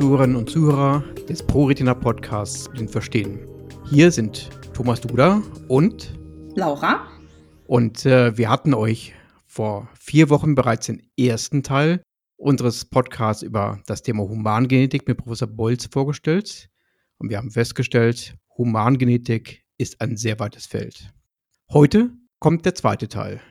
Zuhörerinnen und Zuhörer des ProRetina Podcasts Blind Verstehen. Hier sind Thomas Duda und Laura. Und äh, wir hatten euch vor vier Wochen bereits den ersten Teil unseres Podcasts über das Thema Humangenetik mit Professor Bolz vorgestellt. Und wir haben festgestellt, Humangenetik ist ein sehr weites Feld. Heute kommt der zweite Teil.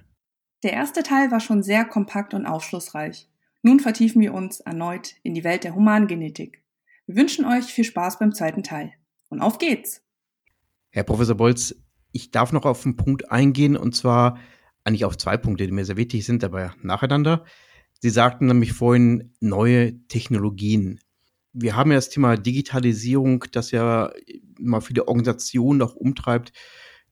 Der erste Teil war schon sehr kompakt und aufschlussreich. Nun vertiefen wir uns erneut in die Welt der Humangenetik. Wir wünschen euch viel Spaß beim zweiten Teil. Und auf geht's! Herr Professor Bolz, ich darf noch auf einen Punkt eingehen, und zwar eigentlich auf zwei Punkte, die mir sehr wichtig sind, aber nacheinander. Sie sagten nämlich vorhin neue Technologien. Wir haben ja das Thema Digitalisierung, das ja immer viele Organisationen auch umtreibt.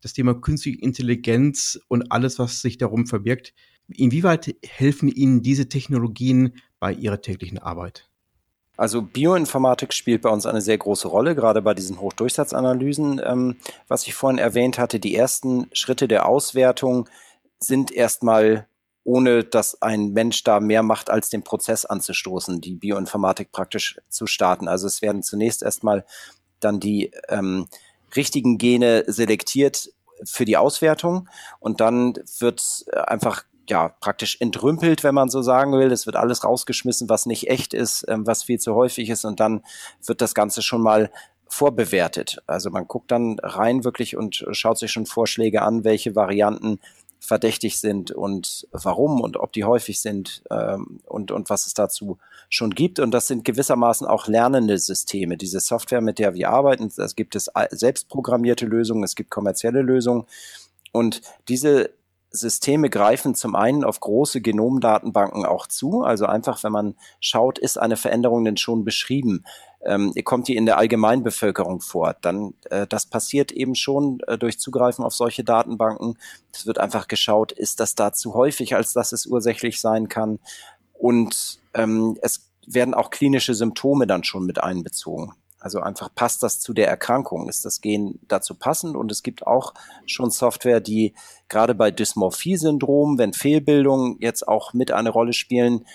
Das Thema künstliche Intelligenz und alles, was sich darum verbirgt. Inwieweit helfen Ihnen diese Technologien bei Ihrer täglichen Arbeit? Also Bioinformatik spielt bei uns eine sehr große Rolle, gerade bei diesen Hochdurchsatzanalysen, ähm, was ich vorhin erwähnt hatte. Die ersten Schritte der Auswertung sind erstmal ohne dass ein Mensch da mehr macht, als den Prozess anzustoßen, die Bioinformatik praktisch zu starten. Also es werden zunächst erstmal dann die ähm, richtigen Gene selektiert für die Auswertung und dann wird einfach ja, praktisch entrümpelt, wenn man so sagen will. Es wird alles rausgeschmissen, was nicht echt ist, ähm, was viel zu häufig ist und dann wird das Ganze schon mal vorbewertet. Also man guckt dann rein wirklich und schaut sich schon Vorschläge an, welche Varianten verdächtig sind und warum und ob die häufig sind ähm, und, und was es dazu schon gibt. Und das sind gewissermaßen auch lernende Systeme. Diese Software, mit der wir arbeiten, das gibt es selbstprogrammierte Lösungen, es gibt kommerzielle Lösungen. Und diese Systeme greifen zum einen auf große Genomdatenbanken auch zu. Also einfach, wenn man schaut, ist eine Veränderung denn schon beschrieben? Ähm, kommt die in der Allgemeinbevölkerung vor? Dann, äh, das passiert eben schon äh, durch Zugreifen auf solche Datenbanken. Es wird einfach geschaut, ist das da zu häufig, als dass es ursächlich sein kann? Und ähm, es werden auch klinische Symptome dann schon mit einbezogen. Also einfach passt das zu der Erkrankung, ist das Gen dazu passend und es gibt auch schon Software, die gerade bei Dysmorphie-Syndrom, wenn Fehlbildungen jetzt auch mit eine Rolle spielen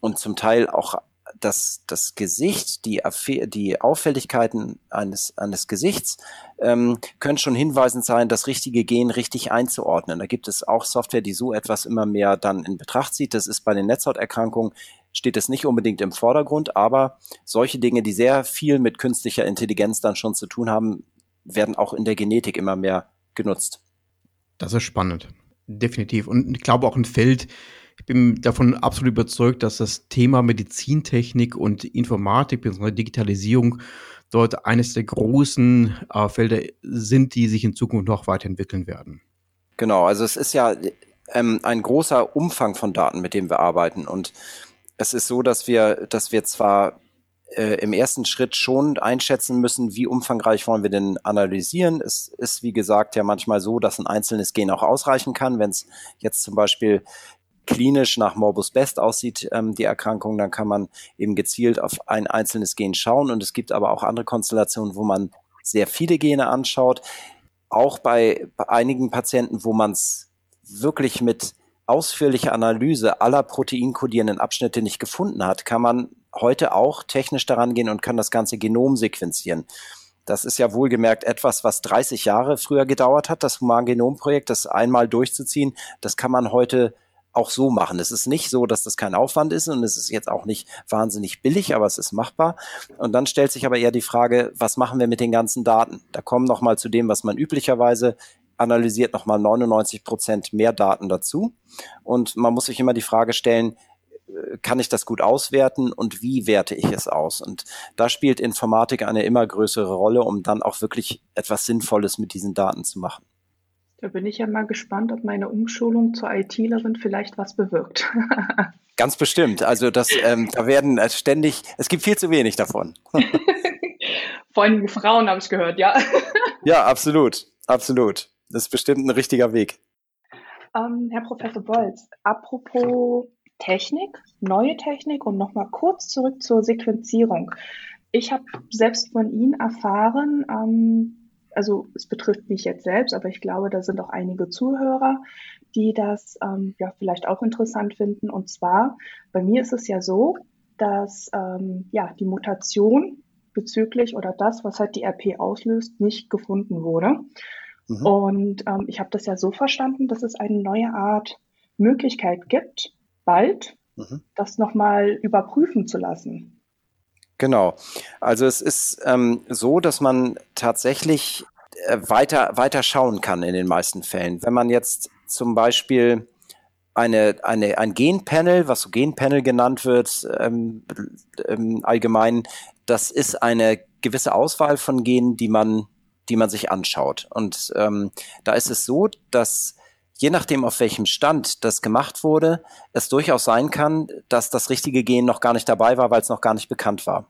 und zum Teil auch das, das Gesicht, die, die Auffälligkeiten eines, eines Gesichts ähm, können schon hinweisend sein, das richtige Gen richtig einzuordnen. Da gibt es auch Software, die so etwas immer mehr dann in Betracht zieht. Das ist bei den Netzhauterkrankungen steht es nicht unbedingt im Vordergrund, aber solche Dinge, die sehr viel mit künstlicher Intelligenz dann schon zu tun haben, werden auch in der Genetik immer mehr genutzt. Das ist spannend. Definitiv. Und ich glaube auch ein Feld, ich bin davon absolut überzeugt, dass das Thema Medizintechnik und Informatik bzw. Digitalisierung dort eines der großen äh, Felder sind, die sich in Zukunft noch weiterentwickeln werden. Genau, also es ist ja ähm, ein großer Umfang von Daten, mit dem wir arbeiten. Und es ist so, dass wir, dass wir zwar äh, im ersten Schritt schon einschätzen müssen, wie umfangreich wollen wir denn analysieren. Es ist, wie gesagt, ja manchmal so, dass ein einzelnes Gen auch ausreichen kann. Wenn es jetzt zum Beispiel klinisch nach Morbus Best aussieht, ähm, die Erkrankung, dann kann man eben gezielt auf ein einzelnes Gen schauen. Und es gibt aber auch andere Konstellationen, wo man sehr viele Gene anschaut. Auch bei, bei einigen Patienten, wo man es wirklich mit ausführliche Analyse aller proteinkodierenden Abschnitte nicht gefunden hat, kann man heute auch technisch daran gehen und kann das ganze Genom sequenzieren. Das ist ja wohlgemerkt etwas, was 30 Jahre früher gedauert hat, das Humangenomprojekt, das einmal durchzuziehen. Das kann man heute auch so machen. Es ist nicht so, dass das kein Aufwand ist und es ist jetzt auch nicht wahnsinnig billig, aber es ist machbar. Und dann stellt sich aber eher die Frage, was machen wir mit den ganzen Daten? Da kommen noch mal zu dem, was man üblicherweise analysiert nochmal 99 Prozent mehr Daten dazu. Und man muss sich immer die Frage stellen, äh, kann ich das gut auswerten und wie werte ich es aus? Und da spielt Informatik eine immer größere Rolle, um dann auch wirklich etwas Sinnvolles mit diesen Daten zu machen. Da bin ich ja mal gespannt, ob meine Umschulung zur ITlerin vielleicht was bewirkt. Ganz bestimmt. Also das, ähm, da werden äh, ständig, es gibt viel zu wenig davon. Vor allem Frauen habe ich gehört, ja. Ja, absolut, absolut. Das ist bestimmt ein richtiger Weg. Ähm, Herr Professor Bolz, apropos Technik, neue Technik und nochmal kurz zurück zur Sequenzierung. Ich habe selbst von Ihnen erfahren, ähm, also es betrifft mich jetzt selbst, aber ich glaube, da sind auch einige Zuhörer, die das ähm, ja vielleicht auch interessant finden. Und zwar, bei mir ist es ja so, dass ähm, ja, die Mutation bezüglich oder das, was halt die RP auslöst, nicht gefunden wurde. Mhm. Und ähm, ich habe das ja so verstanden, dass es eine neue Art Möglichkeit gibt, bald mhm. das nochmal überprüfen zu lassen. Genau. Also es ist ähm, so, dass man tatsächlich äh, weiter, weiter schauen kann in den meisten Fällen. Wenn man jetzt zum Beispiel eine, eine, ein Genpanel, was so Genpanel genannt wird, ähm, ähm, allgemein, das ist eine gewisse Auswahl von Genen, die man, die man sich anschaut. Und ähm, da ist es so, dass je nachdem, auf welchem Stand das gemacht wurde, es durchaus sein kann, dass das richtige Gen noch gar nicht dabei war, weil es noch gar nicht bekannt war.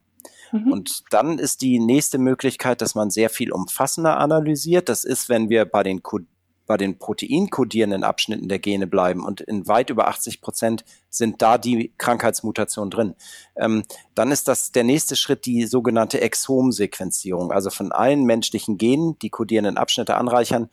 Mhm. Und dann ist die nächste Möglichkeit, dass man sehr viel umfassender analysiert. Das ist, wenn wir bei den bei den proteinkodierenden Abschnitten der Gene bleiben und in weit über 80 Prozent sind da die Krankheitsmutationen drin. Ähm, dann ist das der nächste Schritt die sogenannte Exom-Sequenzierung, also von allen menschlichen Genen die kodierenden Abschnitte anreichern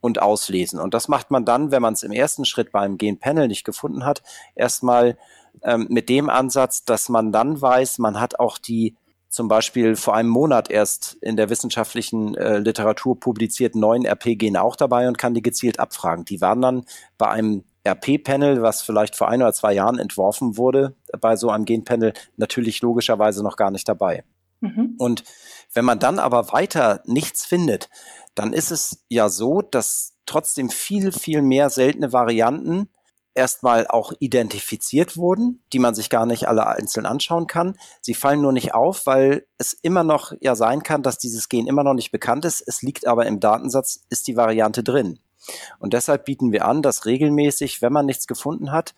und auslesen. Und das macht man dann, wenn man es im ersten Schritt beim Genpanel nicht gefunden hat, erstmal ähm, mit dem Ansatz, dass man dann weiß, man hat auch die zum Beispiel vor einem Monat erst in der wissenschaftlichen äh, Literatur publizierten neuen RP-Gene auch dabei und kann die gezielt abfragen. Die waren dann bei einem RP-Panel, was vielleicht vor ein oder zwei Jahren entworfen wurde, bei so einem Genpanel natürlich logischerweise noch gar nicht dabei. Mhm. Und wenn man dann aber weiter nichts findet, dann ist es ja so, dass trotzdem viel, viel mehr seltene Varianten erstmal auch identifiziert wurden, die man sich gar nicht alle einzeln anschauen kann. Sie fallen nur nicht auf, weil es immer noch ja sein kann, dass dieses Gen immer noch nicht bekannt ist. Es liegt aber im Datensatz, ist die Variante drin. Und deshalb bieten wir an, dass regelmäßig, wenn man nichts gefunden hat,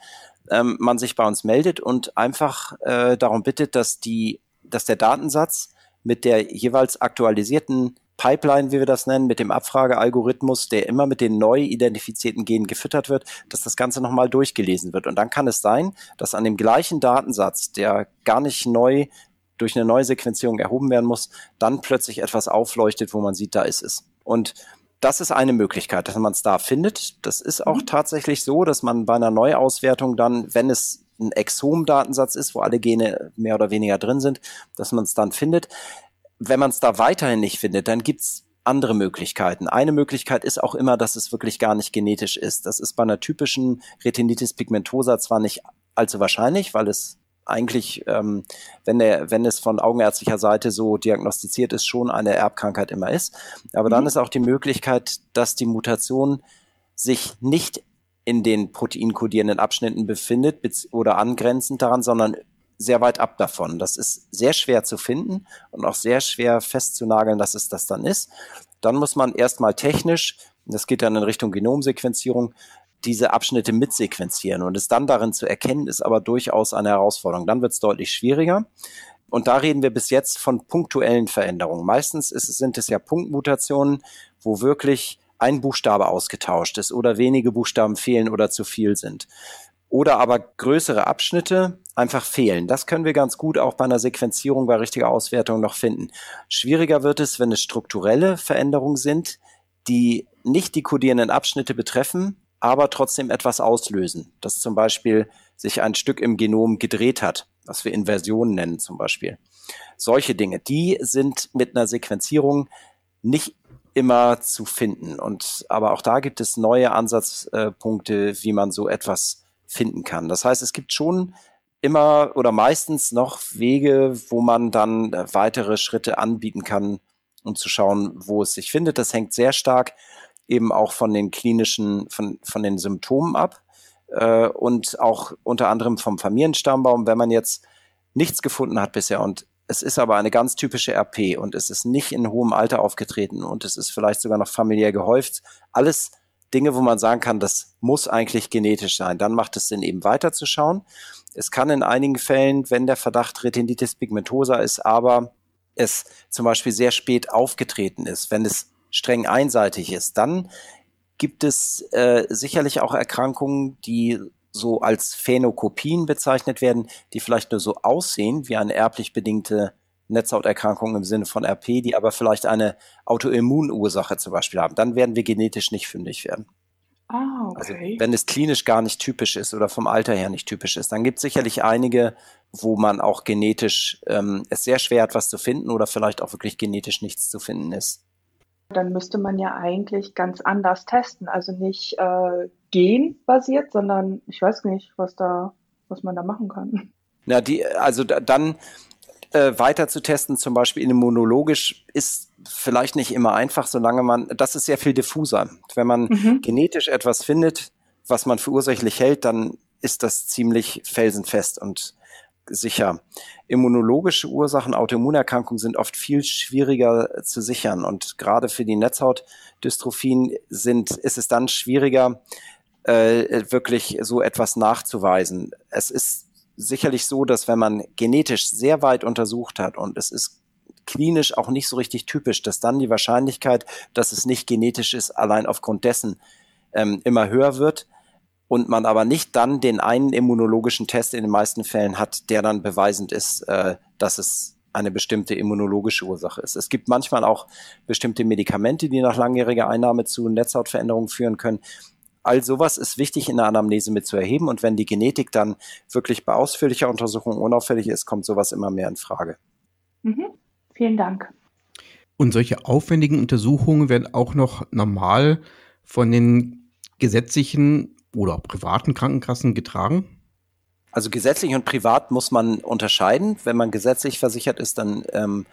ähm, man sich bei uns meldet und einfach äh, darum bittet, dass die, dass der Datensatz mit der jeweils aktualisierten Pipeline, wie wir das nennen, mit dem Abfragealgorithmus, der immer mit den neu identifizierten Genen gefüttert wird, dass das Ganze nochmal durchgelesen wird. Und dann kann es sein, dass an dem gleichen Datensatz, der gar nicht neu durch eine neue Sequenzierung erhoben werden muss, dann plötzlich etwas aufleuchtet, wo man sieht, da ist es. Und das ist eine Möglichkeit, dass man es da findet. Das ist auch mhm. tatsächlich so, dass man bei einer Neuauswertung dann, wenn es ein Exom-Datensatz ist, wo alle Gene mehr oder weniger drin sind, dass man es dann findet wenn man es da weiterhin nicht findet, dann gibt's andere Möglichkeiten. Eine Möglichkeit ist auch immer, dass es wirklich gar nicht genetisch ist. Das ist bei einer typischen Retinitis pigmentosa zwar nicht allzu wahrscheinlich, weil es eigentlich, ähm, wenn, der, wenn es von augenärztlicher Seite so diagnostiziert ist, schon eine Erbkrankheit immer ist. Aber mhm. dann ist auch die Möglichkeit, dass die Mutation sich nicht in den proteinkodierenden Abschnitten befindet oder angrenzend daran, sondern sehr weit ab davon. Das ist sehr schwer zu finden und auch sehr schwer festzunageln, dass es das dann ist. Dann muss man erstmal technisch, das geht dann in Richtung Genomsequenzierung, diese Abschnitte mitsequenzieren und es dann darin zu erkennen, ist aber durchaus eine Herausforderung. Dann wird es deutlich schwieriger. Und da reden wir bis jetzt von punktuellen Veränderungen. Meistens ist, sind es ja Punktmutationen, wo wirklich ein Buchstabe ausgetauscht ist oder wenige Buchstaben fehlen oder zu viel sind. Oder aber größere Abschnitte, einfach fehlen. Das können wir ganz gut auch bei einer Sequenzierung bei richtiger Auswertung noch finden. Schwieriger wird es, wenn es strukturelle Veränderungen sind, die nicht die kodierenden Abschnitte betreffen, aber trotzdem etwas auslösen. Dass zum Beispiel sich ein Stück im Genom gedreht hat, was wir Inversionen nennen zum Beispiel. Solche Dinge, die sind mit einer Sequenzierung nicht immer zu finden. Und aber auch da gibt es neue Ansatzpunkte, wie man so etwas finden kann. Das heißt, es gibt schon immer oder meistens noch Wege, wo man dann äh, weitere Schritte anbieten kann, um zu schauen, wo es sich findet. Das hängt sehr stark eben auch von den klinischen, von, von den Symptomen ab äh, und auch unter anderem vom Familienstammbaum. Wenn man jetzt nichts gefunden hat bisher und es ist aber eine ganz typische RP und es ist nicht in hohem Alter aufgetreten und es ist vielleicht sogar noch familiär gehäuft. Alles Dinge, wo man sagen kann, das muss eigentlich genetisch sein. Dann macht es Sinn, eben weiterzuschauen. Es kann in einigen Fällen, wenn der Verdacht Retinitis pigmentosa ist, aber es zum Beispiel sehr spät aufgetreten ist, wenn es streng einseitig ist, dann gibt es äh, sicherlich auch Erkrankungen, die so als Phänokopien bezeichnet werden, die vielleicht nur so aussehen wie eine erblich bedingte Netzhauterkrankung im Sinne von RP, die aber vielleicht eine Autoimmunursache zum Beispiel haben. Dann werden wir genetisch nicht fündig werden. Ah, Also okay. wenn es klinisch gar nicht typisch ist oder vom Alter her nicht typisch ist, dann gibt es sicherlich einige, wo man auch genetisch ähm, es sehr schwer hat, was zu finden oder vielleicht auch wirklich genetisch nichts zu finden ist. Dann müsste man ja eigentlich ganz anders testen. Also nicht äh, genbasiert, sondern ich weiß nicht, was da, was man da machen kann. Na, die, also da, dann äh, weiter zu testen, zum Beispiel immunologisch, ist vielleicht nicht immer einfach, solange man, das ist sehr viel diffuser. Wenn man Mhm. genetisch etwas findet, was man für ursächlich hält, dann ist das ziemlich felsenfest und sicher. Immunologische Ursachen, Autoimmunerkrankungen sind oft viel schwieriger zu sichern und gerade für die Netzhautdystrophien sind, ist es dann schwieriger, äh, wirklich so etwas nachzuweisen. Es ist sicherlich so, dass wenn man genetisch sehr weit untersucht hat und es ist klinisch auch nicht so richtig typisch, dass dann die Wahrscheinlichkeit, dass es nicht genetisch ist, allein aufgrund dessen ähm, immer höher wird und man aber nicht dann den einen immunologischen Test in den meisten Fällen hat, der dann beweisend ist, äh, dass es eine bestimmte immunologische Ursache ist. Es gibt manchmal auch bestimmte Medikamente, die nach langjähriger Einnahme zu Netzhautveränderungen führen können. All sowas ist wichtig in der Anamnese mit zu erheben und wenn die Genetik dann wirklich bei ausführlicher Untersuchung unauffällig ist, kommt sowas immer mehr in Frage. Mhm. Vielen Dank. Und solche aufwendigen Untersuchungen werden auch noch normal von den gesetzlichen oder privaten Krankenkassen getragen? Also gesetzlich und privat muss man unterscheiden. Wenn man gesetzlich versichert ist, dann ähm,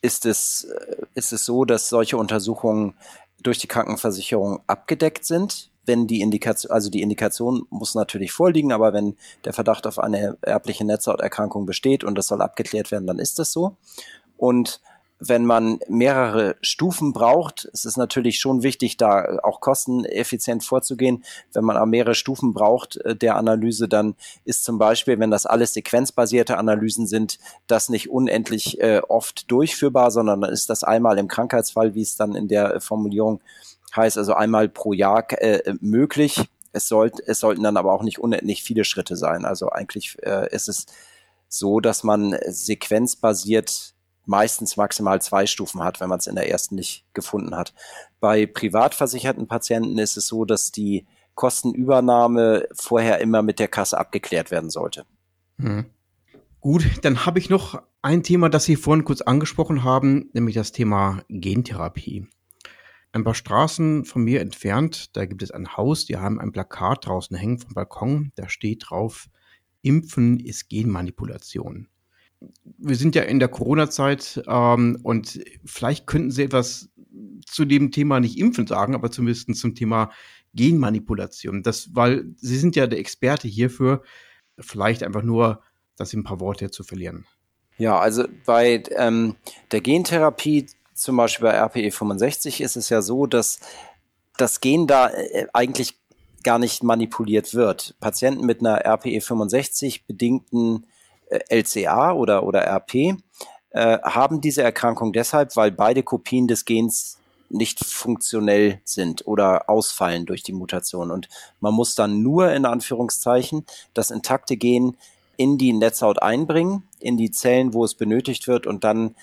ist, es, äh, ist es so, dass solche Untersuchungen durch die Krankenversicherung abgedeckt sind. Wenn die Indikation, also die Indikation muss natürlich vorliegen, aber wenn der Verdacht auf eine erbliche Netzhauterkrankung besteht und das soll abgeklärt werden, dann ist das so. Und wenn man mehrere Stufen braucht, ist es natürlich schon wichtig, da auch kosteneffizient vorzugehen. Wenn man aber mehrere Stufen braucht äh, der Analyse, dann ist zum Beispiel, wenn das alles sequenzbasierte Analysen sind, das nicht unendlich äh, oft durchführbar, sondern dann ist das einmal im Krankheitsfall, wie es dann in der Formulierung heißt, also einmal pro Jahr äh, möglich. Es, sollt, es sollten dann aber auch nicht unendlich viele Schritte sein. Also eigentlich äh, ist es so, dass man sequenzbasiert meistens maximal zwei Stufen hat, wenn man es in der ersten nicht gefunden hat. Bei privat versicherten Patienten ist es so, dass die Kostenübernahme vorher immer mit der Kasse abgeklärt werden sollte. Hm. Gut, dann habe ich noch ein Thema, das Sie vorhin kurz angesprochen haben, nämlich das Thema Gentherapie. Ein paar Straßen von mir entfernt, da gibt es ein Haus, die haben ein Plakat draußen hängen vom Balkon, da steht drauf, Impfen ist Genmanipulation. Wir sind ja in der Corona-Zeit ähm, und vielleicht könnten Sie etwas zu dem Thema nicht impfen sagen, aber zumindest zum Thema Genmanipulation. Das, weil Sie sind ja der Experte hierfür, vielleicht einfach nur das in ein paar Worte zu verlieren. Ja, also bei ähm, der Gentherapie, zum Beispiel bei RPE 65, ist es ja so, dass das Gen da äh, eigentlich gar nicht manipuliert wird. Patienten mit einer RPE 65 bedingten äh, LCA oder, oder RP äh, haben diese Erkrankung deshalb, weil beide Kopien des Gens nicht funktionell sind oder ausfallen durch die Mutation. Und man muss dann nur in Anführungszeichen das intakte Gen in die Netzhaut einbringen, in die Zellen, wo es benötigt wird und dann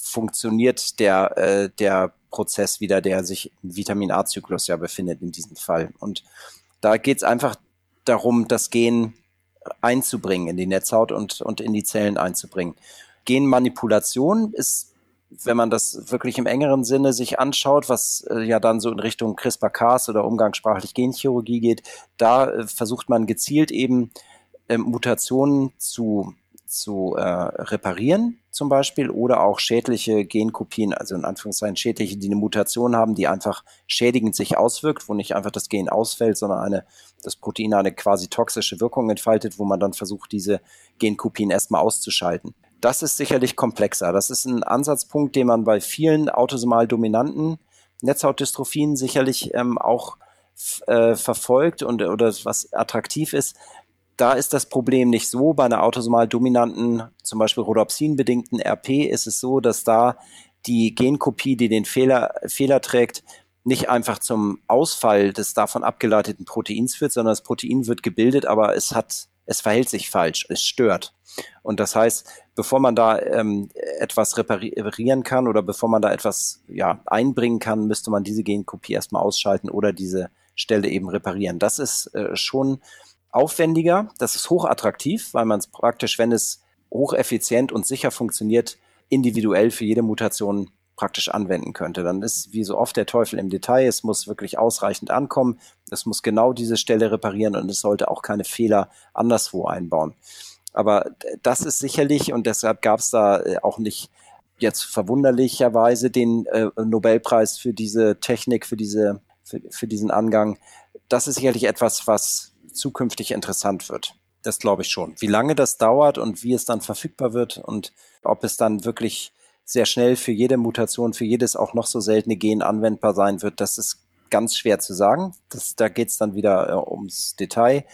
funktioniert der, äh, der Prozess wieder, der sich im Vitamin A-Zyklus ja befindet in diesem Fall. Und da geht es einfach darum, das Gen einzubringen in die Netzhaut und, und in die Zellen einzubringen. Genmanipulation ist, wenn man das wirklich im engeren Sinne sich anschaut, was äh, ja dann so in Richtung CRISPR-Cas oder umgangssprachlich Genchirurgie geht, da äh, versucht man gezielt eben äh, Mutationen zu, zu äh, reparieren zum Beispiel oder auch schädliche Genkopien, also in Anführungszeichen schädliche, die eine Mutation haben, die einfach schädigend sich auswirkt, wo nicht einfach das Gen ausfällt, sondern eine, das Protein eine quasi toxische Wirkung entfaltet, wo man dann versucht, diese Genkopien erstmal auszuschalten. Das ist sicherlich komplexer. Das ist ein Ansatzpunkt, den man bei vielen autosomal dominanten Netzhautdystrophien sicherlich ähm, auch äh, verfolgt und oder was attraktiv ist, da ist das Problem nicht so. Bei einer autosomal dominanten, zum Beispiel Rhodopsin-bedingten RP, ist es so, dass da die Genkopie, die den Fehler, Fehler trägt, nicht einfach zum Ausfall des davon abgeleiteten Proteins führt, sondern das Protein wird gebildet, aber es hat, es verhält sich falsch, es stört. Und das heißt, bevor man da ähm, etwas reparieren kann oder bevor man da etwas ja, einbringen kann, müsste man diese Genkopie erstmal ausschalten oder diese Stelle eben reparieren. Das ist äh, schon aufwendiger, das ist hochattraktiv, weil man es praktisch, wenn es hocheffizient und sicher funktioniert, individuell für jede Mutation praktisch anwenden könnte. Dann ist wie so oft der Teufel im Detail. Es muss wirklich ausreichend ankommen. Es muss genau diese Stelle reparieren und es sollte auch keine Fehler anderswo einbauen. Aber das ist sicherlich, und deshalb gab es da äh, auch nicht jetzt verwunderlicherweise den äh, Nobelpreis für diese Technik, für diese, für, für diesen Angang. Das ist sicherlich etwas, was zukünftig interessant wird. Das glaube ich schon. Wie lange das dauert und wie es dann verfügbar wird und ob es dann wirklich sehr schnell für jede Mutation, für jedes auch noch so seltene Gen anwendbar sein wird, das ist ganz schwer zu sagen. Das, da geht es dann wieder äh, ums Detail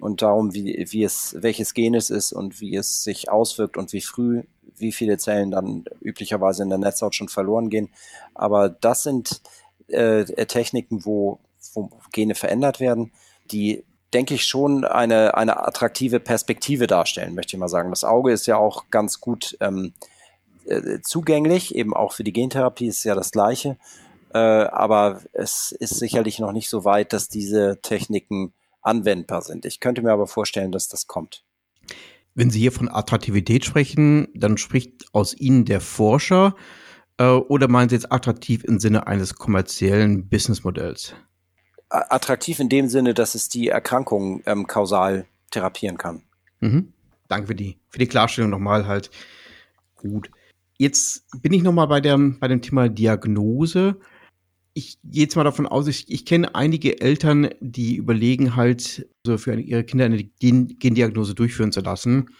und darum, wie, wie es, welches Gen es ist und wie es sich auswirkt und wie früh, wie viele Zellen dann üblicherweise in der Netzhaut schon verloren gehen. Aber das sind äh, Techniken, wo, wo Gene verändert werden, die denke ich, schon eine, eine attraktive Perspektive darstellen, möchte ich mal sagen. Das Auge ist ja auch ganz gut ähm, äh, zugänglich, eben auch für die Gentherapie ist ja das Gleiche. Äh, aber es ist sicherlich noch nicht so weit, dass diese Techniken anwendbar sind. Ich könnte mir aber vorstellen, dass das kommt. Wenn Sie hier von Attraktivität sprechen, dann spricht aus Ihnen der Forscher äh, oder meinen Sie jetzt attraktiv im Sinne eines kommerziellen Businessmodells? Attraktiv in dem Sinne, dass es die Erkrankung ähm, kausal therapieren kann. Mhm. Danke für die, für die Klarstellung nochmal halt. Gut. Jetzt bin ich nochmal bei dem, bei dem Thema Diagnose. Ich gehe jetzt mal davon aus, ich, ich kenne einige Eltern, die überlegen halt, so für ihre Kinder eine Gen Gendiagnose durchführen zu lassen.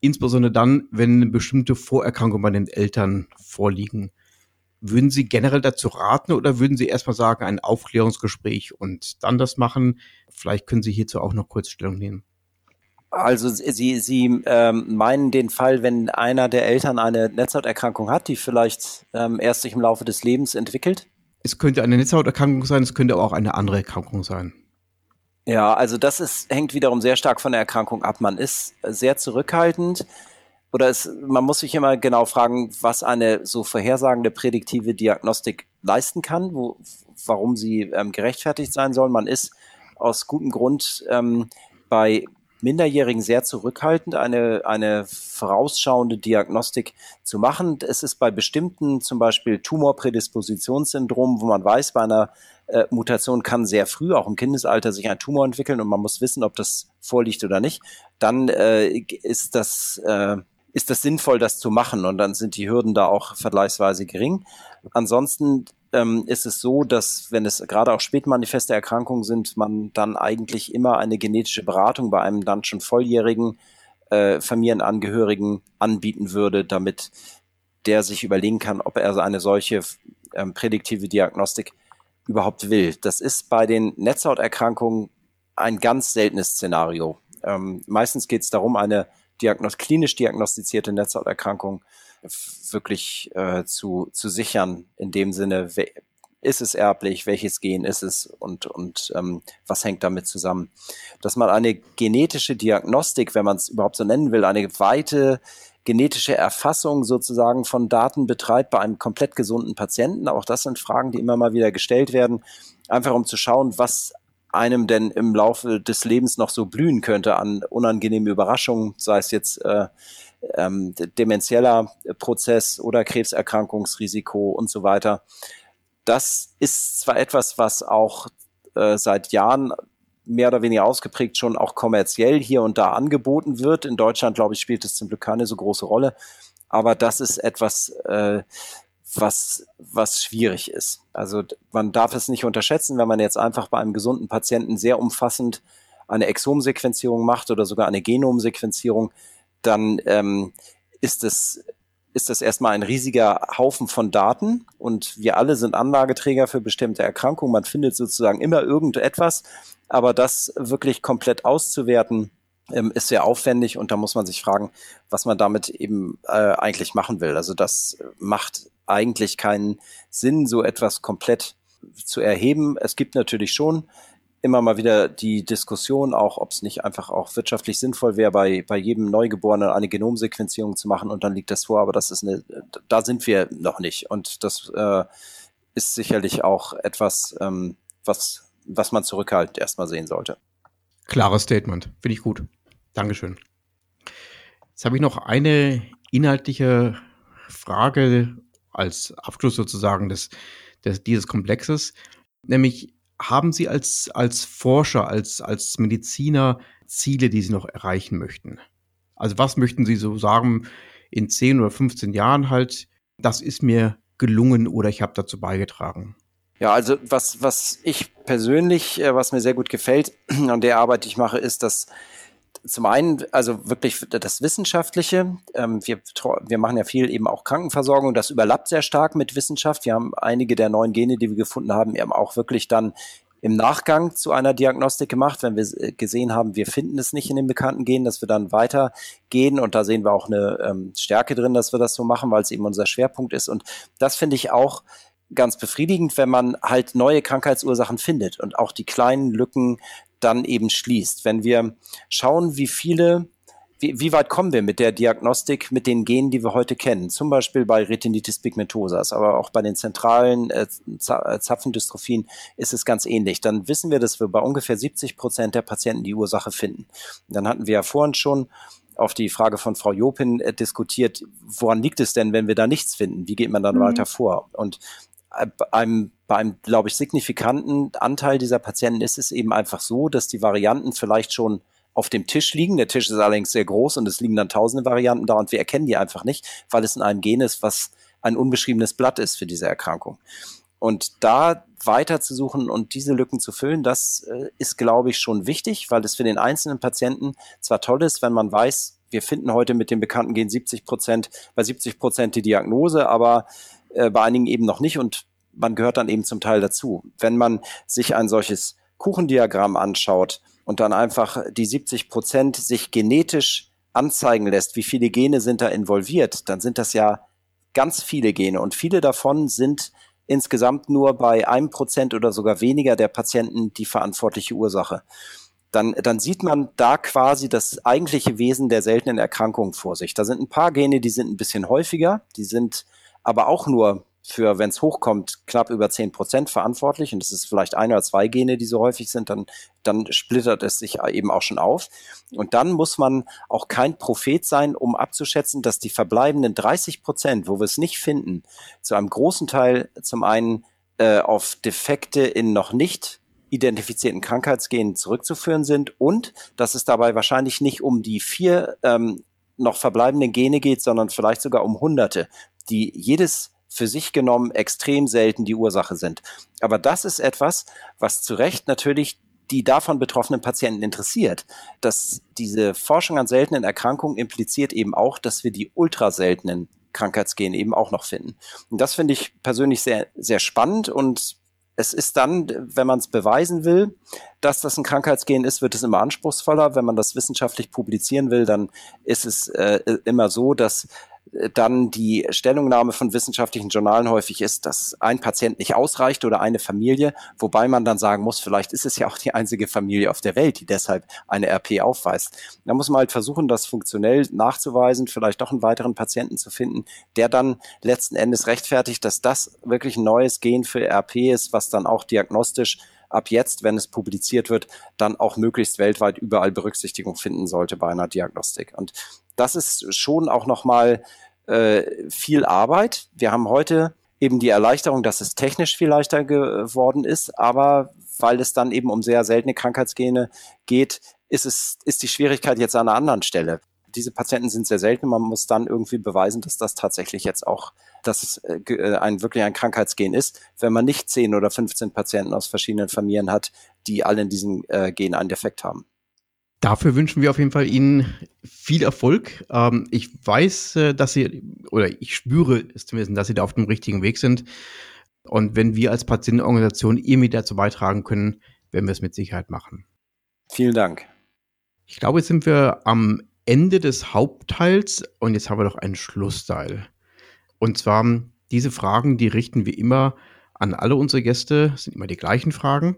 Insbesondere dann, wenn bestimmte Vorerkrankungen bei den Eltern vorliegen. Würden Sie generell dazu raten oder würden Sie erstmal sagen, ein Aufklärungsgespräch und dann das machen? Vielleicht können Sie hierzu auch noch kurz Stellung nehmen. Also Sie, Sie ähm, meinen den Fall, wenn einer der Eltern eine Netzhauterkrankung hat, die vielleicht ähm, erst sich im Laufe des Lebens entwickelt? Es könnte eine Netzhauterkrankung sein, es könnte auch eine andere Erkrankung sein. Ja, also das ist, hängt wiederum sehr stark von der Erkrankung ab. Man ist sehr zurückhaltend oder es, man muss sich immer genau fragen, was eine so vorhersagende prädiktive Diagnostik leisten kann, wo, warum sie ähm, gerechtfertigt sein soll. Man ist aus gutem Grund ähm, bei Minderjährigen sehr zurückhaltend, eine, eine vorausschauende Diagnostik zu machen. Es ist bei bestimmten, zum Beispiel Tumorprädispositionssyndromen, wo man weiß, bei einer äh, Mutation kann sehr früh, auch im Kindesalter, sich ein Tumor entwickeln und man muss wissen, ob das vorliegt oder nicht. Dann äh, ist das äh, ist das sinnvoll, das zu machen und dann sind die Hürden da auch vergleichsweise gering. Ansonsten ähm, ist es so, dass wenn es gerade auch spätmanifeste Erkrankungen sind, man dann eigentlich immer eine genetische Beratung bei einem dann schon volljährigen äh, Familienangehörigen anbieten würde, damit der sich überlegen kann, ob er eine solche ähm, prädiktive Diagnostik überhaupt will. Das ist bei den Netzhauterkrankungen ein ganz seltenes Szenario. Ähm, meistens geht es darum, eine diagnos klinisch diagnostizierte Netzhauterkrankung wirklich äh, zu, zu sichern, in dem Sinne, ist es erblich, welches Gen ist es und, und ähm, was hängt damit zusammen. Dass man eine genetische Diagnostik, wenn man es überhaupt so nennen will, eine weite genetische Erfassung sozusagen von Daten betreibt bei einem komplett gesunden Patienten. Auch das sind Fragen, die immer mal wieder gestellt werden, einfach um zu schauen, was einem denn im Laufe des Lebens noch so blühen könnte an unangenehmen Überraschungen, sei es jetzt äh, ähm, demenzieller Prozess oder Krebserkrankungsrisiko und so weiter. Das ist zwar etwas, was auch äh, seit Jahren mehr oder weniger ausgeprägt schon auch kommerziell hier und da angeboten wird. In Deutschland, glaube ich, spielt es zum Glück keine so große Rolle. Aber das ist etwas, äh, was, was schwierig ist. Also man darf es nicht unterschätzen, wenn man jetzt einfach bei einem gesunden Patienten sehr umfassend eine Exomsequenzierung macht oder sogar eine Genomsequenzierung, dann ähm, ist es ist das erstmal ein riesiger Haufen von Daten und wir alle sind Anlageträger für bestimmte Erkrankungen. Man findet sozusagen immer irgendetwas, aber das wirklich komplett auszuwerten, ähm, ist sehr aufwendig und da muss man sich fragen, was man damit eben äh, eigentlich machen will. Also das macht eigentlich keinen Sinn, so etwas komplett zu erheben. Es gibt natürlich schon immer mal wieder die Diskussion, auch ob es nicht einfach auch wirtschaftlich sinnvoll wäre, bei, bei jedem Neugeborenen eine Genomsequenzierung zu machen und dann liegt das vor, aber das ist eine, da sind wir noch nicht. Und das äh, ist sicherlich auch etwas, ähm, was was man zurückhaltend erstmal sehen sollte. Klares Statement, finde ich gut. Dankeschön. Jetzt habe ich noch eine inhaltliche Frage als Abschluss sozusagen des, des, dieses Komplexes, nämlich haben Sie als, als Forscher, als, als Mediziner Ziele, die Sie noch erreichen möchten? Also was möchten Sie so sagen in 10 oder 15 Jahren halt, das ist mir gelungen oder ich habe dazu beigetragen? Ja, also was, was ich persönlich, äh, was mir sehr gut gefällt an der Arbeit, die ich mache, ist, dass zum einen, also wirklich das Wissenschaftliche. Ähm, wir, wir machen ja viel eben auch Krankenversorgung. Das überlappt sehr stark mit Wissenschaft. Wir haben einige der neuen Gene, die wir gefunden haben, eben auch wirklich dann im Nachgang zu einer Diagnostik gemacht, wenn wir äh, gesehen haben, wir finden es nicht in den bekannten Genen, dass wir dann weitergehen und da sehen wir auch eine ähm, Stärke drin, dass wir das so machen, weil es eben unser Schwerpunkt ist und das finde ich auch ganz befriedigend, wenn man halt neue Krankheitsursachen findet und auch die kleinen Lücken dann eben schließt. Wenn wir schauen, wie viele wie, wie weit kommen wir mit der Diagnostik mit den Genen, die wir heute kennen? Zum Beispiel bei Retinitis pigmentosas, aber auch bei den zentralen äh, äh Zapfendystrophien ist es ganz ähnlich. Dann wissen wir, dass wir bei ungefähr 70 Prozent der Patienten die Ursache finden. Dann hatten wir ja vorhin schon auf die Frage von Frau Jopin äh, diskutiert, woran liegt es denn, wenn wir da nichts finden? Wie geht man dann mhm. weiter vor? Und äh, einem, bei einem, glaube ich, signifikanten Anteil dieser Patienten ist es eben einfach so, dass die Varianten vielleicht schon auf dem Tisch liegen. Der Tisch ist allerdings sehr groß und es liegen dann tausende Varianten da und wir erkennen die einfach nicht, weil es in einem Gen ist, was ein unbeschriebenes Blatt ist für diese Erkrankung. Und da weiter zu suchen und diese Lücken zu füllen, das äh, ist, glaube ich, schon wichtig, weil es für den einzelnen Patienten zwar toll ist, wenn man weiß, wir finden heute mit dem bekannten Gen 70 Prozent, bei 70 Prozent die Diagnose, aber äh, bei einigen eben noch nicht und man gehört dann eben zum Teil dazu. Wenn man sich ein solches Kuchendiagramm anschaut und dann einfach die 70 Prozent sich genetisch anzeigen lässt, wie viele Gene sind da involviert, dann sind das ja ganz viele Gene und viele davon sind insgesamt nur bei einem Prozent oder sogar weniger der Patienten die verantwortliche Ursache. Dann, dann sieht man da quasi das eigentliche Wesen der seltenen Erkrankungen vor sich. Da sind ein paar Gene, die sind ein bisschen häufiger, die sind aber auch nur für, wenn es hochkommt, knapp über zehn Prozent verantwortlich und es ist vielleicht ein oder zwei Gene, die so häufig sind, dann, dann splittert es sich eben auch schon auf. Und dann muss man auch kein Prophet sein, um abzuschätzen, dass die verbleibenden 30 Prozent, wo wir es nicht finden, zu einem großen Teil zum einen äh, auf Defekte in noch nicht identifizierten Krankheitsgenen zurückzuführen sind und dass es dabei wahrscheinlich nicht um die vier ähm, noch verbleibenden Gene geht, sondern vielleicht sogar um Hunderte, die jedes für sich genommen extrem selten die Ursache sind. Aber das ist etwas, was zu Recht natürlich die davon betroffenen Patienten interessiert. Dass diese Forschung an seltenen Erkrankungen impliziert eben auch, dass wir die ultraseltenen Krankheitsgene eben auch noch finden. Und das finde ich persönlich sehr, sehr spannend und es ist dann, wenn man es beweisen will, dass das ein Krankheitsgen ist, wird es immer anspruchsvoller. Wenn man das wissenschaftlich publizieren will, dann ist es äh, immer so, dass dann die Stellungnahme von wissenschaftlichen Journalen häufig ist, dass ein Patient nicht ausreicht oder eine Familie, wobei man dann sagen muss, vielleicht ist es ja auch die einzige Familie auf der Welt, die deshalb eine RP aufweist. Da muss man halt versuchen, das funktionell nachzuweisen, vielleicht doch einen weiteren Patienten zu finden, der dann letzten Endes rechtfertigt, dass das wirklich ein neues Gen für RP ist, was dann auch diagnostisch ab jetzt, wenn es publiziert wird, dann auch möglichst weltweit überall Berücksichtigung finden sollte bei einer Diagnostik. Und das ist schon auch nochmal äh, viel Arbeit. Wir haben heute eben die Erleichterung, dass es technisch viel leichter geworden ist, aber weil es dann eben um sehr seltene Krankheitsgene geht, ist es, ist die Schwierigkeit jetzt an einer anderen Stelle. Diese Patienten sind sehr selten. Man muss dann irgendwie beweisen, dass das tatsächlich jetzt auch, dass es äh, äh ein wirklich ein Krankheitsgen ist, wenn man nicht 10 oder 15 Patienten aus verschiedenen Familien hat, die alle in diesem äh, Gen einen Defekt haben. Dafür wünschen wir auf jeden Fall Ihnen viel Erfolg. Ähm, ich weiß, äh, dass Sie, oder ich spüre es zumindest, dass Sie da auf dem richtigen Weg sind. Und wenn wir als Patientenorganisation irgendwie dazu beitragen können, werden wir es mit Sicherheit machen. Vielen Dank. Ich glaube, jetzt sind wir am Ende des Hauptteils und jetzt haben wir noch einen Schlussteil. Und zwar diese Fragen, die richten wir immer an alle unsere Gäste, das sind immer die gleichen Fragen.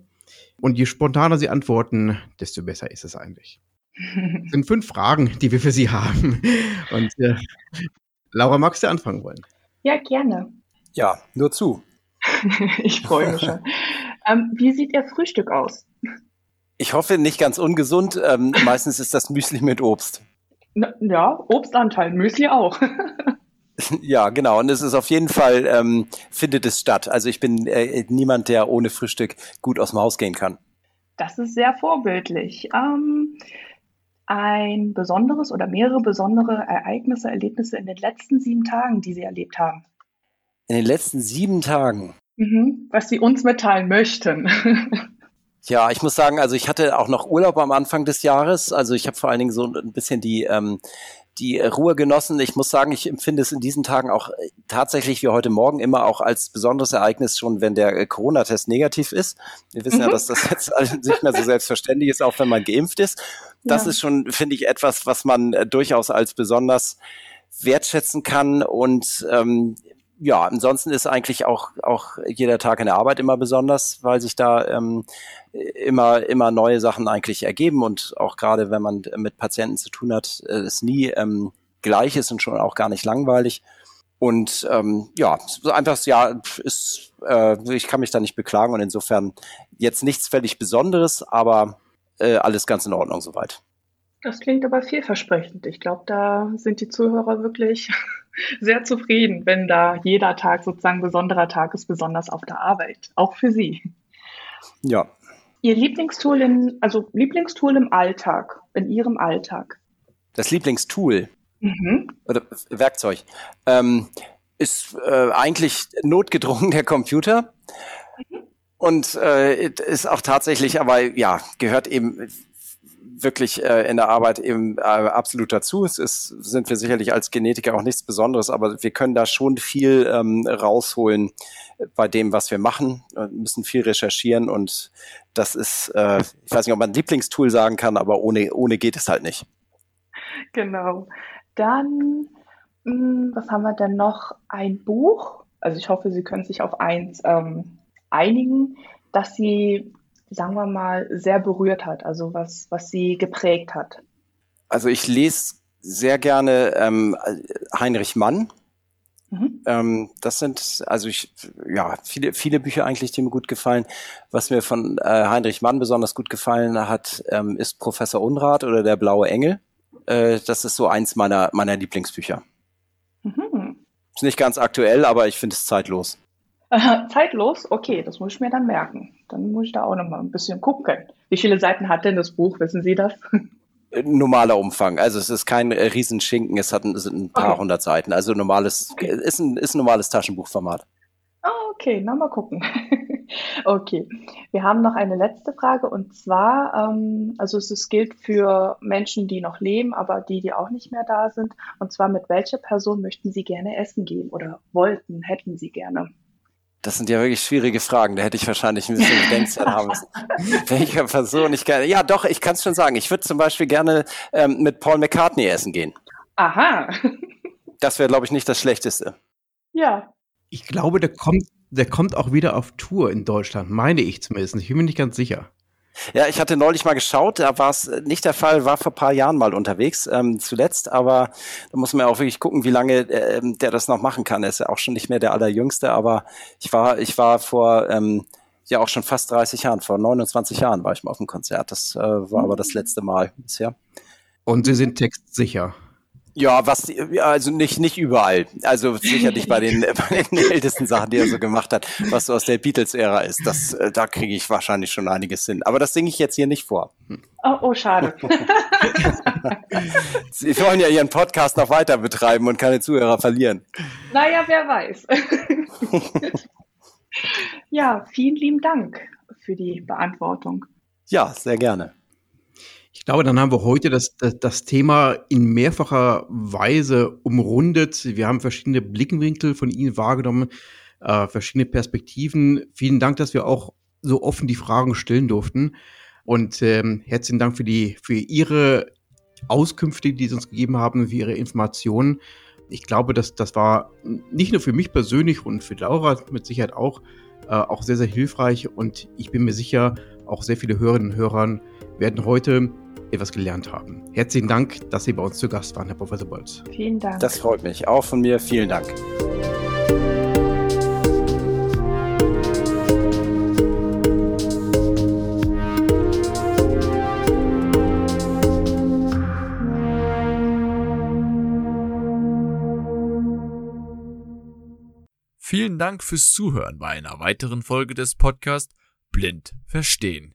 Und je spontaner Sie antworten, desto besser ist es eigentlich. Das sind fünf Fragen, die wir für Sie haben. Und äh, Laura, magst du anfangen wollen? Ja, gerne. Ja, nur zu. ich freue mich schon. Ähm, wie sieht Ihr Frühstück aus? Ich hoffe nicht ganz ungesund. Ähm, meistens ist das Müsli mit Obst. Na, ja, Obstanteil, Müsli auch. ja, genau. Und es ist auf jeden Fall, ähm, findet es statt. Also ich bin äh, niemand, der ohne Frühstück gut aus dem Haus gehen kann. Das ist sehr vorbildlich. Ähm, ein besonderes oder mehrere besondere Ereignisse, Erlebnisse in den letzten sieben Tagen, die Sie erlebt haben? In den letzten sieben Tagen? Mhm, was Sie uns mitteilen möchten. Ja, ich muss sagen, also ich hatte auch noch Urlaub am Anfang des Jahres. Also ich habe vor allen Dingen so ein bisschen die ähm, die Ruhe genossen. Ich muss sagen, ich empfinde es in diesen Tagen auch äh, tatsächlich wie heute Morgen immer auch als besonderes Ereignis schon, wenn der äh, Corona-Test negativ ist. Wir wissen mhm. ja, dass das jetzt nicht mehr so selbstverständlich ist, auch wenn man geimpft ist. Das ja. ist schon, finde ich, etwas, was man äh, durchaus als besonders wertschätzen kann und ähm, ja, ansonsten ist eigentlich auch, auch jeder Tag in der Arbeit immer besonders, weil sich da ähm, immer, immer neue Sachen eigentlich ergeben und auch gerade wenn man mit Patienten zu tun hat, äh, es nie ähm, gleich ist und schon auch gar nicht langweilig. Und ähm, ja, einfach ja, ist, äh, ich kann mich da nicht beklagen und insofern jetzt nichts völlig Besonderes, aber äh, alles ganz in Ordnung soweit. Das klingt aber vielversprechend. Ich glaube, da sind die Zuhörer wirklich sehr zufrieden, wenn da jeder Tag sozusagen besonderer Tag ist, besonders auf der Arbeit, auch für Sie. Ja. Ihr Lieblingstool in, also Lieblingstool im Alltag, in Ihrem Alltag? Das Lieblingstool mhm. oder Werkzeug ähm, ist äh, eigentlich notgedrungen der Computer. Mhm. Und äh, ist auch tatsächlich, aber ja, gehört eben wirklich äh, in der Arbeit eben äh, absolut dazu. Es ist, sind wir sicherlich als Genetiker auch nichts Besonderes, aber wir können da schon viel ähm, rausholen bei dem, was wir machen, wir müssen viel recherchieren und das ist, äh, ich weiß nicht, ob man Lieblingstool sagen kann, aber ohne, ohne geht es halt nicht. Genau. Dann, mh, hm, was haben wir denn noch? Ein Buch. Also ich hoffe, Sie können sich auf eins ähm, einigen, dass Sie sagen wir mal, sehr berührt hat, also was, was sie geprägt hat? Also ich lese sehr gerne ähm, Heinrich Mann. Mhm. Ähm, das sind also ich ja viele viele Bücher eigentlich, die mir gut gefallen. Was mir von äh, Heinrich Mann besonders gut gefallen hat, ähm, ist Professor Unrat oder der blaue Engel. Äh, das ist so eins meiner meiner Lieblingsbücher. Mhm. Ist nicht ganz aktuell, aber ich finde es zeitlos. Zeitlos? Okay, das muss ich mir dann merken. Dann muss ich da auch noch mal ein bisschen gucken. Wie viele Seiten hat denn das Buch? Wissen Sie das? Normaler Umfang. Also es ist kein äh, Riesenschinken, es hat ein, sind ein paar okay. hundert Seiten. Also normales, okay. ist, ein, ist ein normales Taschenbuchformat. Ah, okay, na mal gucken. okay, wir haben noch eine letzte Frage und zwar, ähm, also es, es gilt für Menschen, die noch leben, aber die, die auch nicht mehr da sind. Und zwar mit welcher Person möchten Sie gerne essen gehen oder wollten, hätten Sie gerne? Das sind ja wirklich schwierige Fragen. Da hätte ich wahrscheinlich ein bisschen Bedenkzeit haben müssen. Welcher Person ich gerne. Ja, doch, ich kann es schon sagen. Ich würde zum Beispiel gerne ähm, mit Paul McCartney essen gehen. Aha. Das wäre, glaube ich, nicht das Schlechteste. Ja. Ich glaube, der kommt, der kommt auch wieder auf Tour in Deutschland, meine ich zumindest. Ich bin mir nicht ganz sicher. Ja, ich hatte neulich mal geschaut, da war es nicht der Fall, war vor paar Jahren mal unterwegs, ähm, zuletzt, aber da muss man ja auch wirklich gucken, wie lange äh, der das noch machen kann. Er ist ja auch schon nicht mehr der allerjüngste, aber ich war, ich war vor ähm, ja auch schon fast 30 Jahren, vor 29 Jahren war ich mal auf dem Konzert. Das äh, war aber das letzte Mal bisher. Und Sie sind textsicher. Ja, was, also nicht, nicht überall. Also sicherlich bei den, bei den ältesten Sachen, die er so gemacht hat, was so aus der Beatles-Ära ist. Das, äh, da kriege ich wahrscheinlich schon einiges hin. Aber das singe ich jetzt hier nicht vor. Oh, oh schade. Sie wollen ja Ihren Podcast noch weiter betreiben und keine Zuhörer verlieren. Naja, wer weiß. ja, vielen lieben Dank für die Beantwortung. Ja, sehr gerne. Glaube, dann haben wir heute das, das, das, Thema in mehrfacher Weise umrundet. Wir haben verschiedene Blickwinkel von Ihnen wahrgenommen, äh, verschiedene Perspektiven. Vielen Dank, dass wir auch so offen die Fragen stellen durften. Und ähm, herzlichen Dank für, die, für Ihre Auskünfte, die Sie uns gegeben haben, für Ihre Informationen. Ich glaube, dass das war nicht nur für mich persönlich und für Laura mit Sicherheit auch, äh, auch sehr, sehr hilfreich. Und ich bin mir sicher, auch sehr viele Hörerinnen und Hörer werden heute etwas gelernt haben. Herzlichen Dank, dass Sie bei uns zu Gast waren, Herr Professor Bolz. Vielen Dank. Das freut mich. Auch von mir vielen Dank. Vielen Dank fürs Zuhören bei einer weiteren Folge des Podcasts Blind Verstehen.